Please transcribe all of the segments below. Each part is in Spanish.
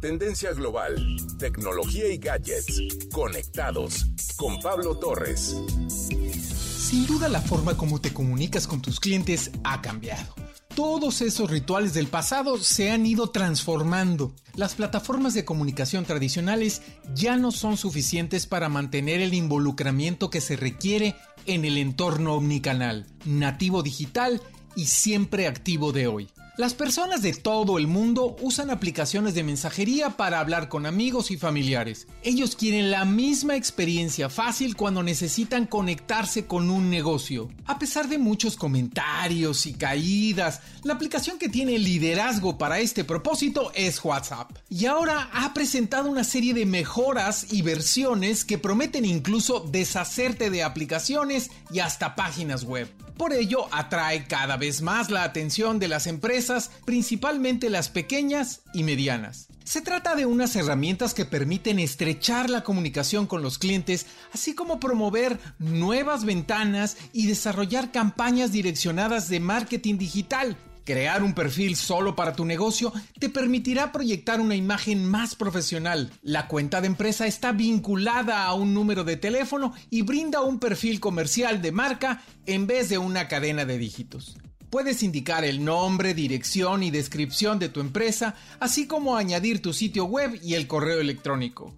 Tendencia global, tecnología y gadgets. Conectados con Pablo Torres. Sin duda la forma como te comunicas con tus clientes ha cambiado. Todos esos rituales del pasado se han ido transformando. Las plataformas de comunicación tradicionales ya no son suficientes para mantener el involucramiento que se requiere en el entorno omnicanal, nativo digital y siempre activo de hoy. Las personas de todo el mundo usan aplicaciones de mensajería para hablar con amigos y familiares. Ellos quieren la misma experiencia fácil cuando necesitan conectarse con un negocio. A pesar de muchos comentarios y caídas, la aplicación que tiene liderazgo para este propósito es WhatsApp. Y ahora ha presentado una serie de mejoras y versiones que prometen incluso deshacerte de aplicaciones y hasta páginas web. Por ello, atrae cada vez más la atención de las empresas, principalmente las pequeñas y medianas. Se trata de unas herramientas que permiten estrechar la comunicación con los clientes, así como promover nuevas ventanas y desarrollar campañas direccionadas de marketing digital, Crear un perfil solo para tu negocio te permitirá proyectar una imagen más profesional. La cuenta de empresa está vinculada a un número de teléfono y brinda un perfil comercial de marca en vez de una cadena de dígitos. Puedes indicar el nombre, dirección y descripción de tu empresa, así como añadir tu sitio web y el correo electrónico.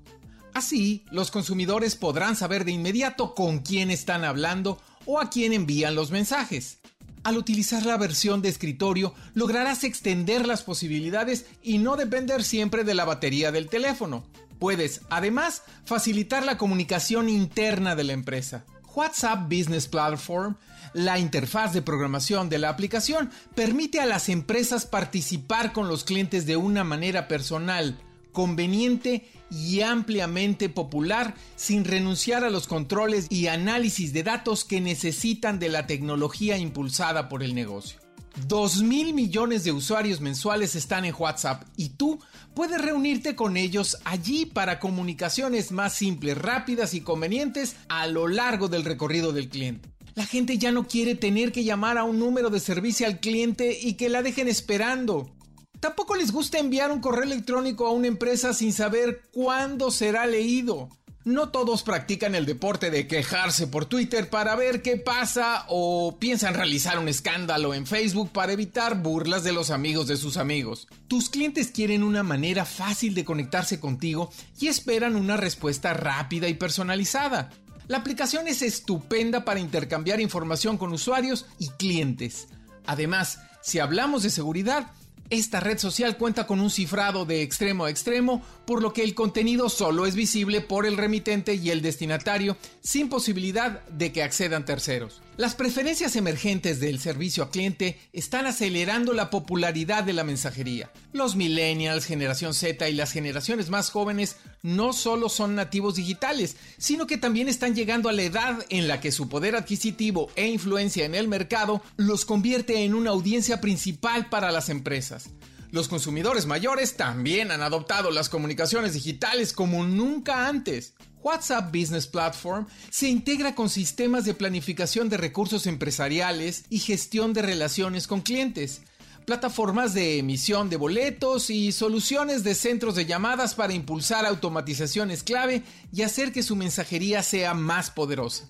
Así, los consumidores podrán saber de inmediato con quién están hablando o a quién envían los mensajes. Al utilizar la versión de escritorio lograrás extender las posibilidades y no depender siempre de la batería del teléfono. Puedes, además, facilitar la comunicación interna de la empresa. WhatsApp Business Platform, la interfaz de programación de la aplicación, permite a las empresas participar con los clientes de una manera personal, conveniente y ampliamente popular sin renunciar a los controles y análisis de datos que necesitan de la tecnología impulsada por el negocio. 2 mil millones de usuarios mensuales están en WhatsApp y tú puedes reunirte con ellos allí para comunicaciones más simples, rápidas y convenientes a lo largo del recorrido del cliente. La gente ya no quiere tener que llamar a un número de servicio al cliente y que la dejen esperando. Tampoco les gusta enviar un correo electrónico a una empresa sin saber cuándo será leído. No todos practican el deporte de quejarse por Twitter para ver qué pasa o piensan realizar un escándalo en Facebook para evitar burlas de los amigos de sus amigos. Tus clientes quieren una manera fácil de conectarse contigo y esperan una respuesta rápida y personalizada. La aplicación es estupenda para intercambiar información con usuarios y clientes. Además, si hablamos de seguridad, esta red social cuenta con un cifrado de extremo a extremo, por lo que el contenido solo es visible por el remitente y el destinatario, sin posibilidad de que accedan terceros. Las preferencias emergentes del servicio a cliente están acelerando la popularidad de la mensajería. Los millennials, generación Z y las generaciones más jóvenes no solo son nativos digitales, sino que también están llegando a la edad en la que su poder adquisitivo e influencia en el mercado los convierte en una audiencia principal para las empresas. Los consumidores mayores también han adoptado las comunicaciones digitales como nunca antes. WhatsApp Business Platform se integra con sistemas de planificación de recursos empresariales y gestión de relaciones con clientes, plataformas de emisión de boletos y soluciones de centros de llamadas para impulsar automatizaciones clave y hacer que su mensajería sea más poderosa.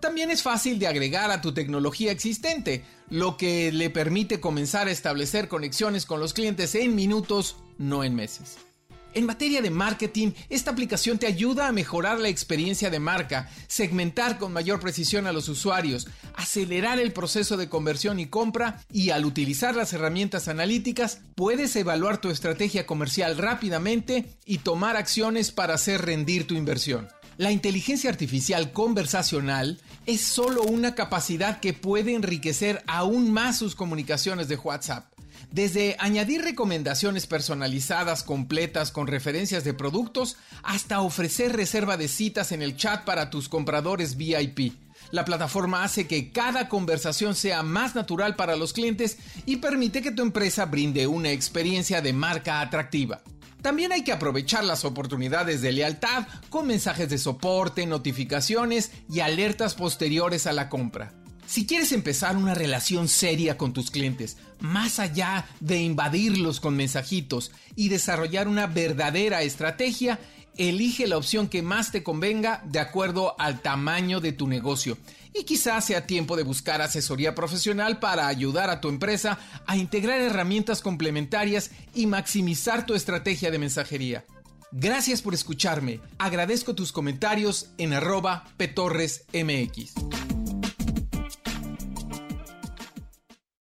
También es fácil de agregar a tu tecnología existente, lo que le permite comenzar a establecer conexiones con los clientes en minutos, no en meses. En materia de marketing, esta aplicación te ayuda a mejorar la experiencia de marca, segmentar con mayor precisión a los usuarios, acelerar el proceso de conversión y compra y al utilizar las herramientas analíticas puedes evaluar tu estrategia comercial rápidamente y tomar acciones para hacer rendir tu inversión. La inteligencia artificial conversacional es solo una capacidad que puede enriquecer aún más sus comunicaciones de WhatsApp. Desde añadir recomendaciones personalizadas completas con referencias de productos hasta ofrecer reserva de citas en el chat para tus compradores VIP. La plataforma hace que cada conversación sea más natural para los clientes y permite que tu empresa brinde una experiencia de marca atractiva. También hay que aprovechar las oportunidades de lealtad con mensajes de soporte, notificaciones y alertas posteriores a la compra. Si quieres empezar una relación seria con tus clientes, más allá de invadirlos con mensajitos y desarrollar una verdadera estrategia, elige la opción que más te convenga de acuerdo al tamaño de tu negocio. Y quizás sea tiempo de buscar asesoría profesional para ayudar a tu empresa a integrar herramientas complementarias y maximizar tu estrategia de mensajería. Gracias por escucharme. Agradezco tus comentarios en arroba petorresmx.